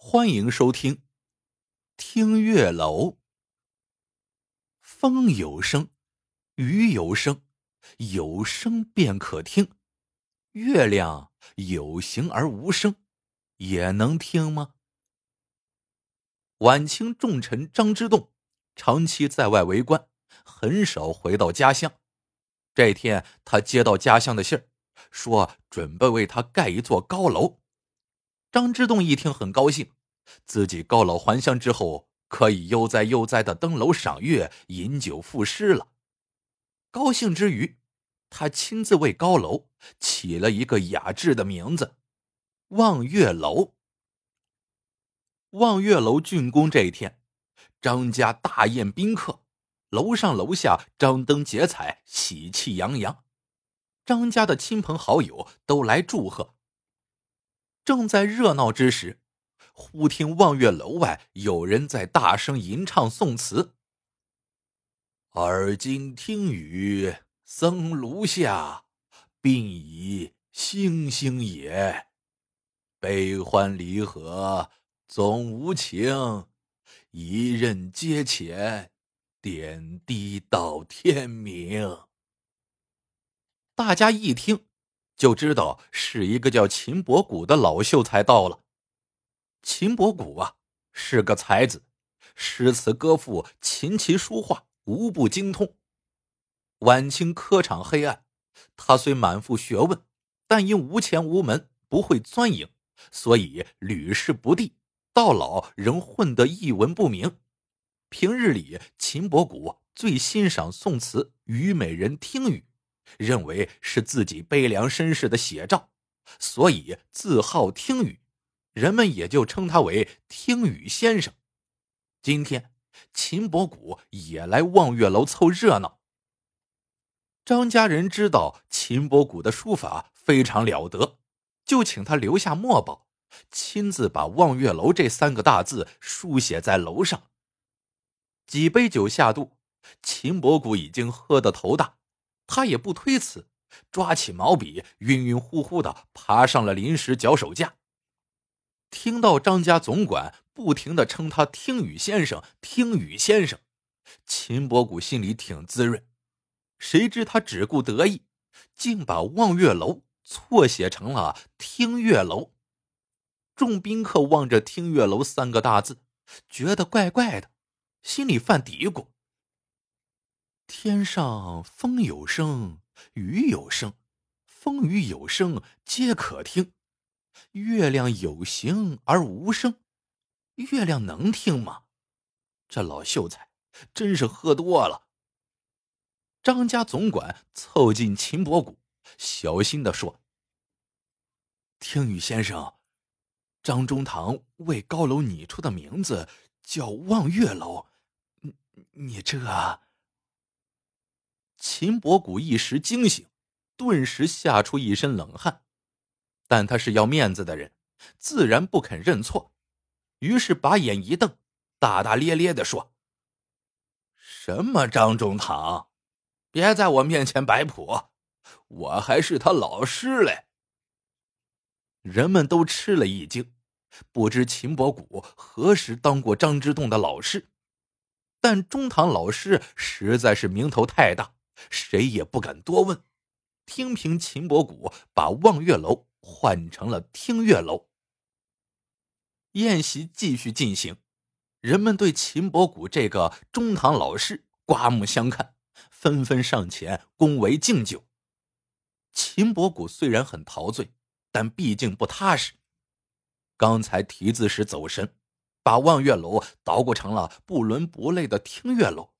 欢迎收听《听月楼》。风有声，雨有声，有声便可听。月亮有形而无声，也能听吗？晚清重臣张之洞长期在外为官，很少回到家乡。这天，他接到家乡的信儿，说准备为他盖一座高楼。张之洞一听很高兴，自己告老还乡之后，可以悠哉悠哉的登楼赏月、饮酒赋诗了。高兴之余，他亲自为高楼起了一个雅致的名字——望月楼。望月楼竣工这一天，张家大宴宾客，楼上楼下张灯结彩，喜气洋洋。张家的亲朋好友都来祝贺。正在热闹之时，忽听望月楼外有人在大声吟唱宋词：“而今听雨僧庐下，鬓已星星也。悲欢离合总无情，一任阶前，点滴到天明。”大家一听。就知道是一个叫秦伯古的老秀才到了。秦伯古啊，是个才子，诗词歌赋、琴棋书画无不精通。晚清科场黑暗，他虽满腹学问，但因无钱无门，不会钻营，所以屡试不第，到老仍混得一文不名。平日里，秦伯古最欣赏宋词《虞美人》听雨。认为是自己悲凉身世的写照，所以自号听雨，人们也就称他为听雨先生。今天秦伯古也来望月楼凑热闹。张家人知道秦伯古的书法非常了得，就请他留下墨宝，亲自把望月楼这三个大字书写在楼上。几杯酒下肚，秦伯古已经喝得头大。他也不推辞，抓起毛笔，晕晕乎乎的爬上了临时脚手架。听到张家总管不停的称他“听雨先生”，“听雨先生”，秦伯古心里挺滋润。谁知他只顾得意，竟把望月楼错写成了听月楼。众宾客望着“听月楼”三个大字，觉得怪怪的，心里犯嘀咕。天上风有声，雨有声，风雨有声皆可听。月亮有形而无声，月亮能听吗？这老秀才真是喝多了。张家总管凑近秦伯谷，小心的说：“听雨先生，张中堂为高楼拟出的名字叫望月楼，你你这……”秦伯古一时惊醒，顿时吓出一身冷汗，但他是要面子的人，自然不肯认错，于是把眼一瞪，大大咧咧的说：“什么张中堂，别在我面前摆谱，我还是他老师嘞。”人们都吃了一惊，不知秦伯古何时当过张之洞的老师，但中堂老师实在是名头太大。谁也不敢多问，听凭秦伯古把望月楼换成了听月楼。宴席继续进行，人们对秦伯古这个中堂老师刮目相看，纷纷上前恭维敬酒。秦伯古虽然很陶醉，但毕竟不踏实。刚才题字时走神，把望月楼捣鼓成了不伦不类的听月楼，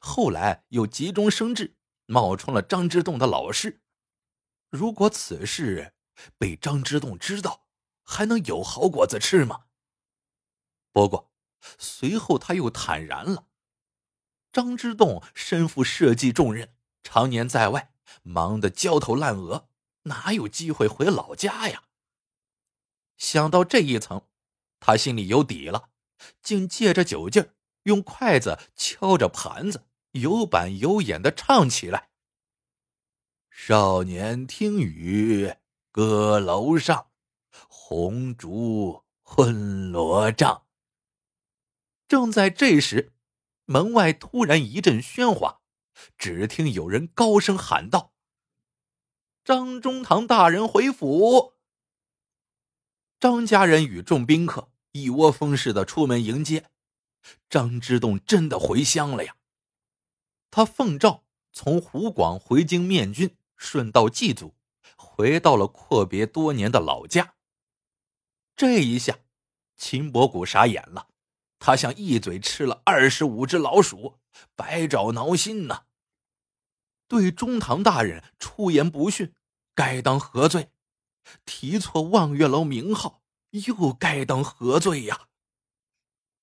后来又急中生智。冒充了张之洞的老师，如果此事被张之洞知道，还能有好果子吃吗？不过随后他又坦然了。张之洞身负社稷重任，常年在外，忙得焦头烂额，哪有机会回老家呀？想到这一层，他心里有底了，竟借着酒劲儿，用筷子敲着盘子。有板有眼的唱起来。少年听雨歌楼上，红烛昏罗帐。正在这时，门外突然一阵喧哗，只听有人高声喊道：“张中堂大人回府。”张家人与众宾客一窝蜂似的出门迎接。张之洞真的回乡了呀！他奉诏从湖广回京面君，顺道祭祖，回到了阔别多年的老家。这一下，秦伯古傻眼了，他像一嘴吃了二十五只老鼠，百爪挠心呐。对中堂大人出言不逊，该当何罪？提错望月楼名号，又该当何罪呀？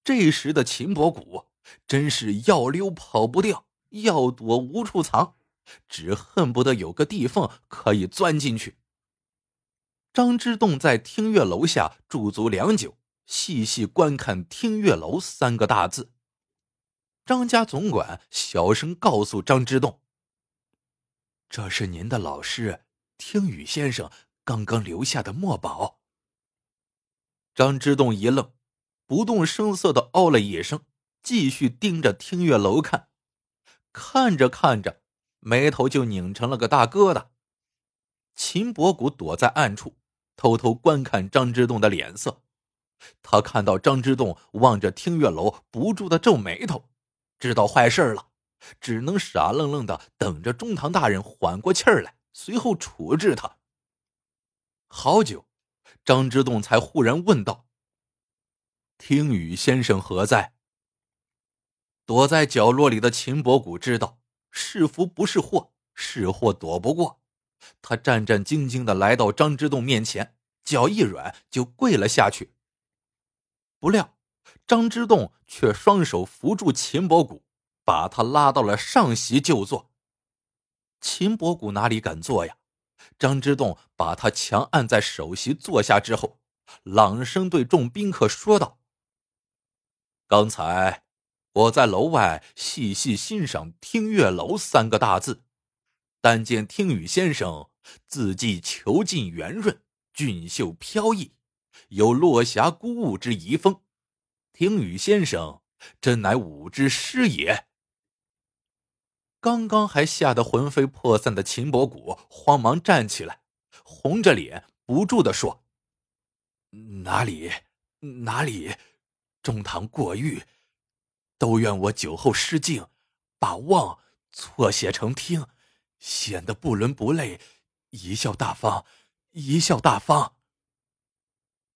这时的秦伯古真是要溜跑不掉，要躲无处藏，只恨不得有个地缝可以钻进去。张之洞在听月楼下驻足良久，细细观看“听月楼”三个大字。张家总管小声告诉张之洞：“这是您的老师听雨先生刚刚留下的墨宝。”张之洞一愣。不动声色的哦了一声，继续盯着听月楼看，看着看着，眉头就拧成了个大疙瘩。秦伯古躲在暗处，偷偷观看张之洞的脸色。他看到张之洞望着听月楼，不住的皱眉头，知道坏事了，只能傻愣愣的等着中堂大人缓过气儿来，随后处置他。好久，张之洞才忽然问道。听雨先生何在？躲在角落里的秦伯古知道是福不是祸，是祸躲不过。他战战兢兢的来到张之洞面前，脚一软就跪了下去。不料张之洞却双手扶住秦伯古，把他拉到了上席就坐。秦伯古哪里敢坐呀？张之洞把他强按在首席坐下之后，朗声对众宾客说道。刚才我在楼外细细欣赏“听月楼”三个大字，但见听雨先生字迹遒劲圆润、俊秀飘逸，有落霞孤鹜之遗风。听雨先生真乃武之师也。刚刚还吓得魂飞魄散的秦伯古慌忙站起来，红着脸不住的说：“哪里，哪里？”中堂过誉，都怨我酒后失敬，把望错写成听，显得不伦不类，贻笑大方，贻笑大方。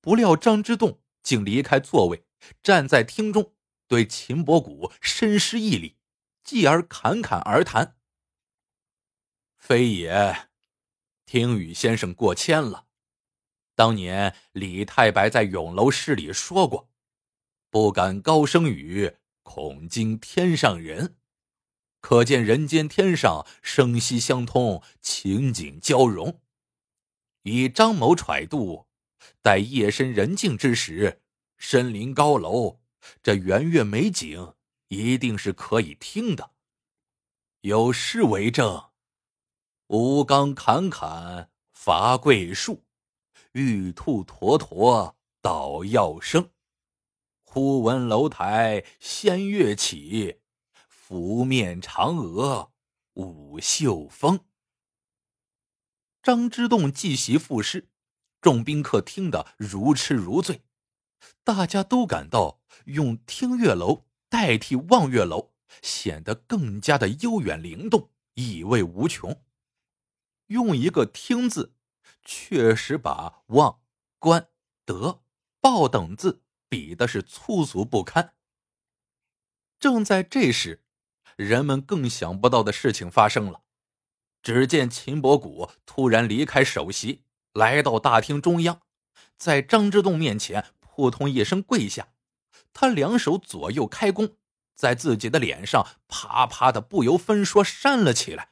不料张之洞竟离开座位，站在厅中，对秦伯古深施一礼，继而侃侃而谈：“非也，听雨先生过谦了。当年李太白在咏楼诗里说过。”不敢高声语，恐惊天上人。可见人间天上声息相通，情景交融。以张某揣度，待夜深人静之时，身临高楼，这圆月美景一定是可以听的。有诗为证：“吴刚侃侃伐桂树，玉兔坨坨捣药声。”忽闻楼台仙乐起，拂面嫦娥舞袖风。张之洞即席赋诗，众宾客听得如痴如醉。大家都感到用听月楼代替望月楼，显得更加的悠远灵动，意味无穷。用一个听字，确实把望、观、德、报等字。比的是粗俗不堪。正在这时，人们更想不到的事情发生了。只见秦伯古突然离开首席，来到大厅中央，在张之洞面前扑通一声跪下。他两手左右开弓，在自己的脸上啪啪的不由分说扇了起来。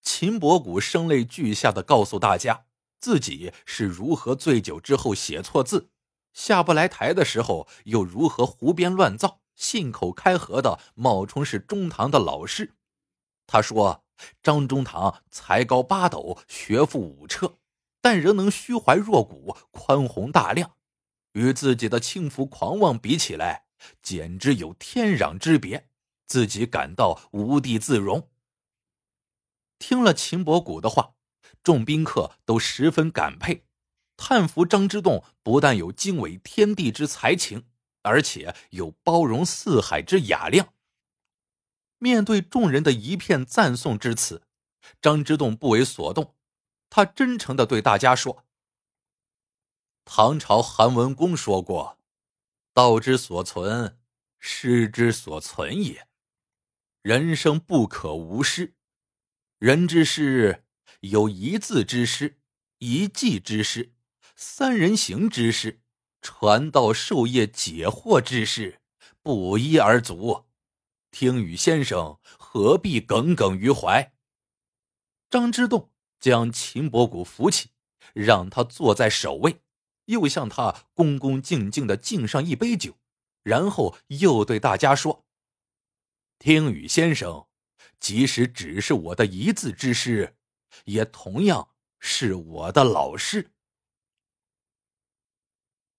秦伯古声泪俱下的告诉大家，自己是如何醉酒之后写错字。下不来台的时候，又如何胡编乱造、信口开河的冒充是中堂的老师？他说：“张中堂才高八斗，学富五车，但仍能虚怀若谷、宽宏大量。与自己的轻浮狂妄比起来，简直有天壤之别，自己感到无地自容。听了秦伯古的话，众宾客都十分感佩，叹服张之洞不但有经纬天地之才情，而且有包容四海之雅量。面对众人的一片赞颂之词，张之洞不为所动，他真诚的对大家说。唐朝韩文公说过：“道之所存，失之所存也。人生不可无失。人之失，有一字之失，一技之失，三人行之事，传道授业解惑之事，不一而足。听雨先生何必耿耿于怀？”张之洞将秦伯古扶起，让他坐在首位。又向他恭恭敬敬的敬上一杯酒，然后又对大家说：“听雨先生，即使只是我的一字之师，也同样是我的老师。”